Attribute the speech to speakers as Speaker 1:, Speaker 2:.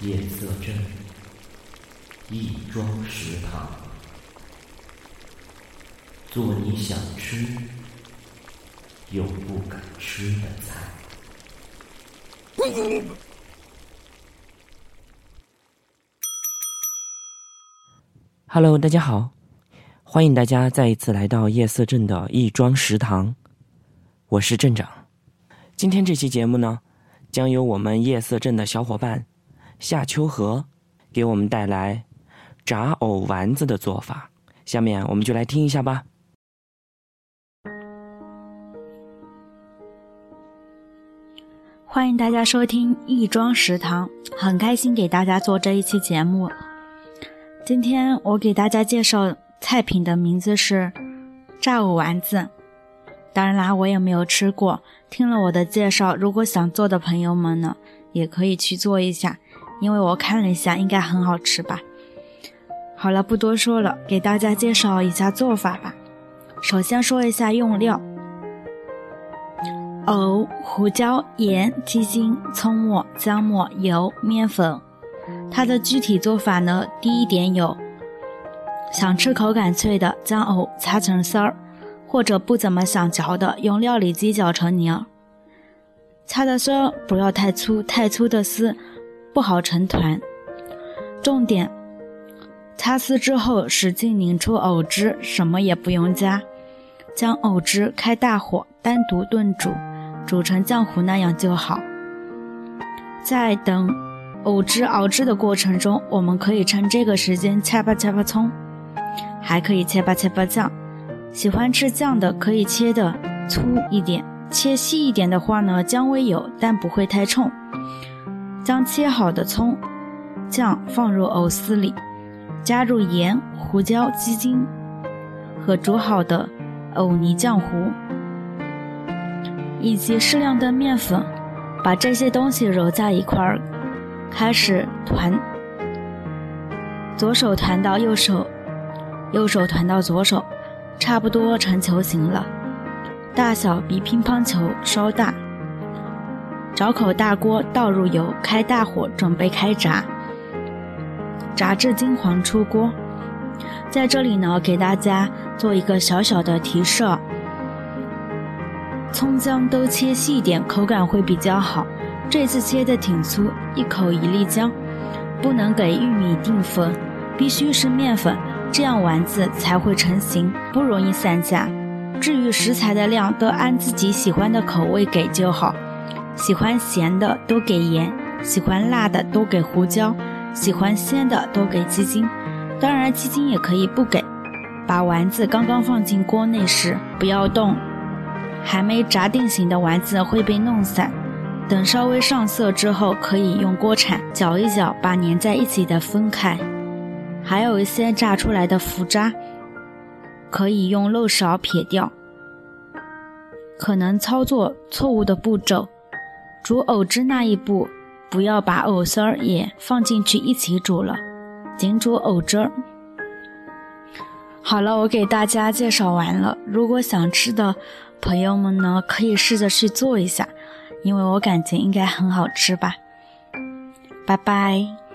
Speaker 1: 夜色镇亦庄食堂，做你想吃又不敢吃的菜。Hello，大家好，欢迎大家再一次来到夜色镇的亦庄食堂，我是镇长。今天这期节目呢，将由我们夜色镇的小伙伴。夏秋荷给我们带来炸藕丸子的做法，下面我们就来听一下吧。
Speaker 2: 欢迎大家收听亦庄食堂，很开心给大家做这一期节目。今天我给大家介绍菜品的名字是炸藕丸子，当然啦，我也没有吃过。听了我的介绍，如果想做的朋友们呢，也可以去做一下。因为我看了一下，应该很好吃吧。好了，不多说了，给大家介绍一下做法吧。首先说一下用料：藕、胡椒、盐、鸡精、葱末、姜末、油、面粉。它的具体做法呢，第一点有：想吃口感脆的，将藕擦成丝儿；或者不怎么想嚼的，用料理机搅成泥儿。擦的丝儿不要太粗，太粗的丝。不好成团。重点：擦丝之后使劲拧出藕汁，什么也不用加，将藕汁开大火单独炖煮，煮成浆糊那样就好。在等藕汁熬制的过程中，我们可以趁这个时间切吧切吧葱，还可以切吧切吧酱。喜欢吃酱的可以切的粗一点，切细一点的话呢，姜味有，但不会太冲。将切好的葱、酱放入藕丝里，加入盐、胡椒、鸡精和煮好的藕泥浆糊，以及适量的面粉，把这些东西揉在一块儿，开始团。左手团到右手，右手团到左手，差不多成球形了，大小比乒乓球稍大。找口大锅，倒入油，开大火，准备开炸，炸至金黄出锅。在这里呢，给大家做一个小小的提示：葱姜都切细一点，口感会比较好。这次切的挺粗，一口一粒姜，不能给玉米淀粉，必须是面粉，这样丸子才会成型，不容易散架。至于食材的量，都按自己喜欢的口味给就好。喜欢咸的都给盐，喜欢辣的都给胡椒，喜欢鲜的都给鸡精。当然，鸡精也可以不给。把丸子刚刚放进锅内时不要动，还没炸定型的丸子会被弄散。等稍微上色之后，可以用锅铲搅一搅，把粘在一起的分开。还有一些炸出来的浮渣，可以用漏勺撇掉。可能操作错误的步骤。煮藕汁那一步，不要把藕丝儿也放进去一起煮了，仅煮藕汁儿。好了，我给大家介绍完了。如果想吃的朋友们呢，可以试着去做一下，因为我感觉应该很好吃吧。拜拜。